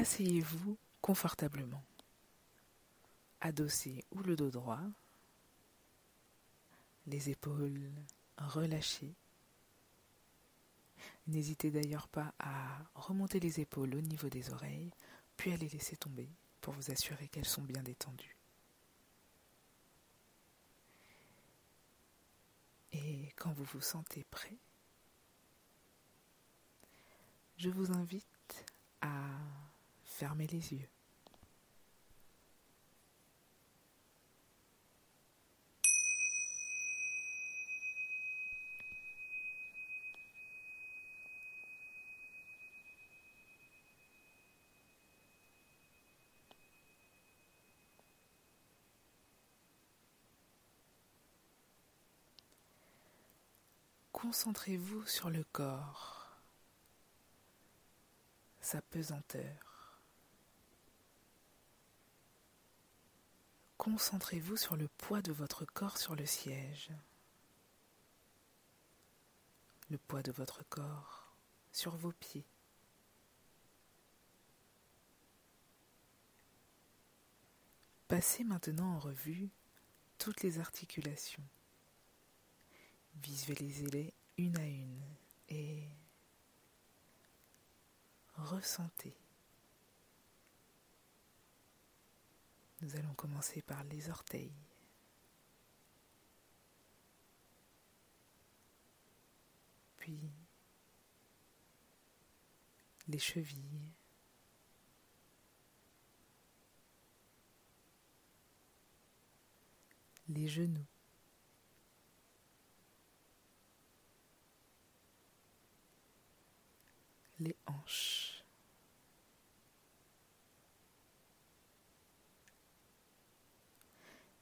Asseyez-vous confortablement, adossé ou le dos droit, les épaules relâchées. N'hésitez d'ailleurs pas à remonter les épaules au niveau des oreilles, puis à les laisser tomber pour vous assurer qu'elles sont bien détendues. Et quand vous vous sentez prêt, je vous invite à fermer les yeux. Concentrez-vous sur le corps, sa pesanteur. Concentrez-vous sur le poids de votre corps sur le siège, le poids de votre corps sur vos pieds. Passez maintenant en revue toutes les articulations. Visualisez-les une à une et ressentez. Nous allons commencer par les orteils. Puis les chevilles. Les genoux. les hanches.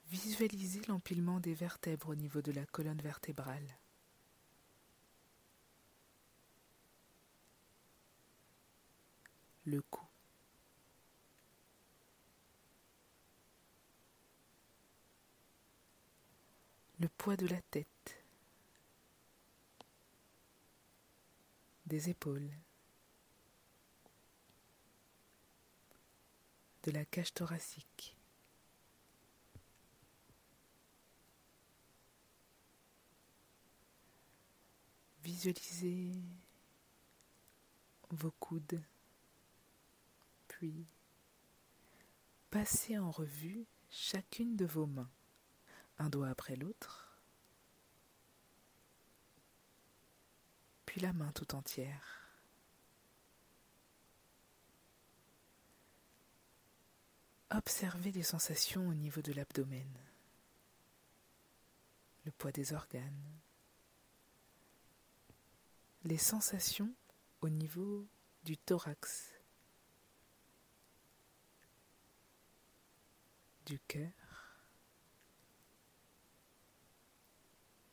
Visualisez l'empilement des vertèbres au niveau de la colonne vertébrale. Le cou. Le poids de la tête. Des épaules. de la cage thoracique. Visualisez vos coudes, puis passez en revue chacune de vos mains, un doigt après l'autre, puis la main tout entière. Observez les sensations au niveau de l'abdomen, le poids des organes, les sensations au niveau du thorax, du cœur,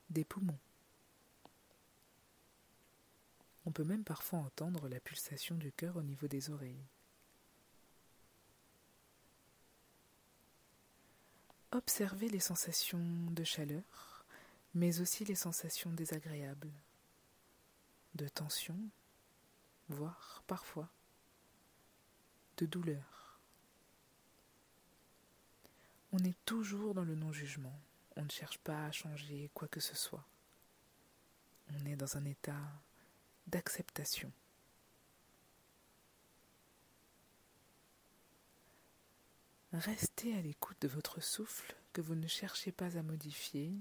des poumons. On peut même parfois entendre la pulsation du cœur au niveau des oreilles. Observez les sensations de chaleur, mais aussi les sensations désagréables, de tension, voire parfois de douleur. On est toujours dans le non-jugement, on ne cherche pas à changer quoi que ce soit. On est dans un état d'acceptation. Restez à l'écoute de votre souffle que vous ne cherchez pas à modifier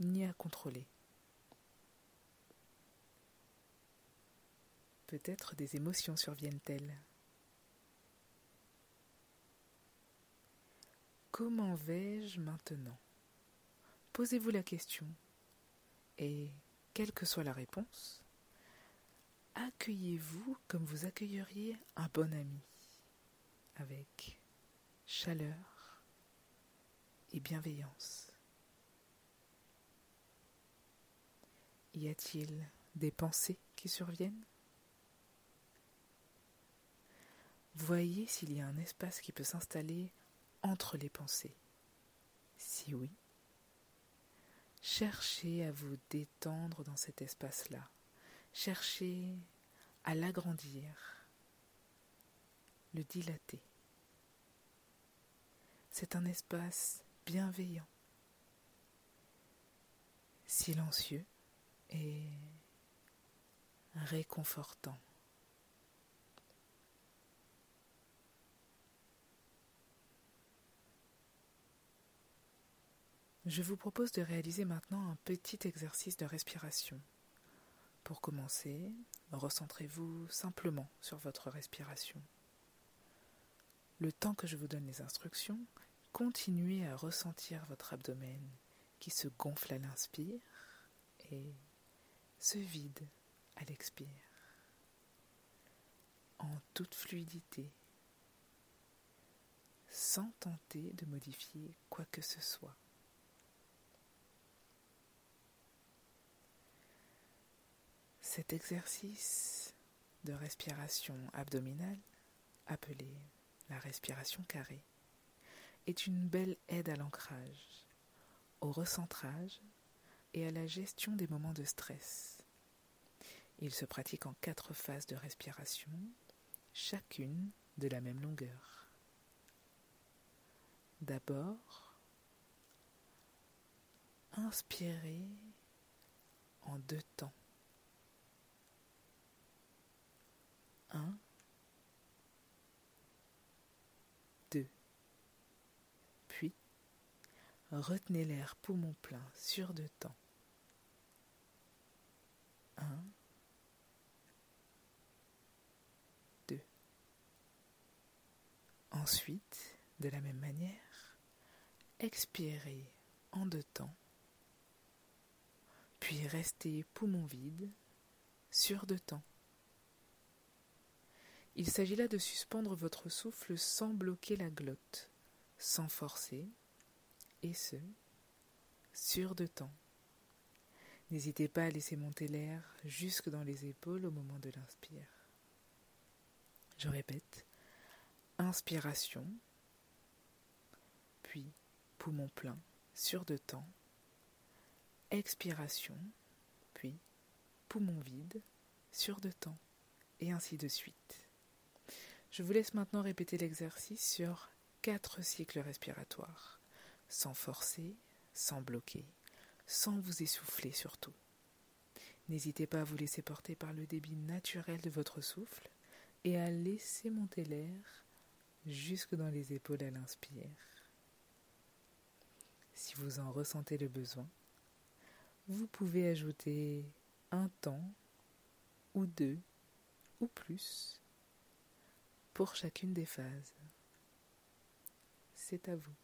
ni à contrôler. Peut-être des émotions surviennent-elles. Comment vais-je maintenant? Posez-vous la question et, quelle que soit la réponse, accueillez-vous comme vous accueilleriez un bon ami, avec chaleur et bienveillance. Y a-t-il des pensées qui surviennent? Voyez s'il y a un espace qui peut s'installer entre les pensées. Si oui, cherchez à vous détendre dans cet espace-là. Cherchez à l'agrandir, le dilater. C'est un espace bienveillant, silencieux et réconfortant. Je vous propose de réaliser maintenant un petit exercice de respiration. Pour commencer, recentrez-vous simplement sur votre respiration. Le temps que je vous donne les instructions, continuez à ressentir votre abdomen qui se gonfle à l'inspire et se vide à l'expire, en toute fluidité, sans tenter de modifier quoi que ce soit. Cet exercice de respiration abdominale, appelé la respiration carrée, est une belle aide à l'ancrage, au recentrage et à la gestion des moments de stress. Il se pratique en quatre phases de respiration, chacune de la même longueur. D'abord, inspirez en deux temps. 1, 2, puis retenez l'air poumon plein sur deux temps. 1, 2. Ensuite, de la même manière, expirez en deux temps, puis restez poumon vide sur deux temps. Il s'agit là de suspendre votre souffle sans bloquer la glotte, sans forcer, et ce, sur deux temps. N'hésitez pas à laisser monter l'air jusque dans les épaules au moment de l'inspire. Je répète, inspiration, puis poumon plein sur deux temps, expiration, puis poumon vide sur deux temps, et ainsi de suite. Je vous laisse maintenant répéter l'exercice sur quatre cycles respiratoires, sans forcer, sans bloquer, sans vous essouffler surtout. N'hésitez pas à vous laisser porter par le débit naturel de votre souffle et à laisser monter l'air jusque dans les épaules à l'inspire. Si vous en ressentez le besoin, vous pouvez ajouter un temps ou deux ou plus pour chacune des phases. C'est à vous.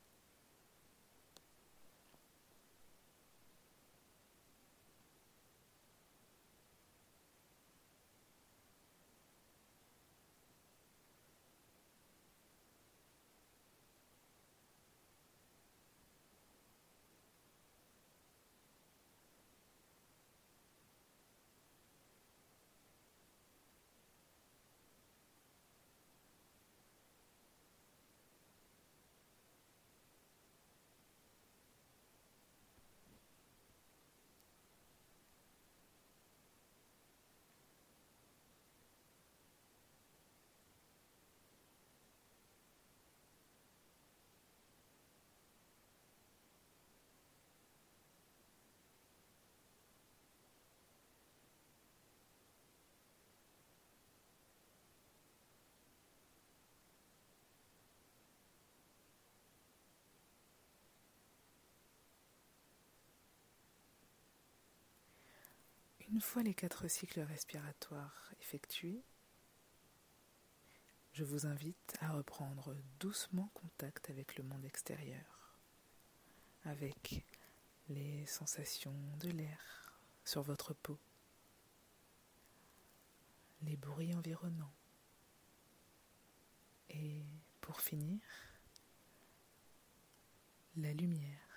Une fois les quatre cycles respiratoires effectués, je vous invite à reprendre doucement contact avec le monde extérieur, avec les sensations de l'air sur votre peau, les bruits environnants et pour finir, la lumière.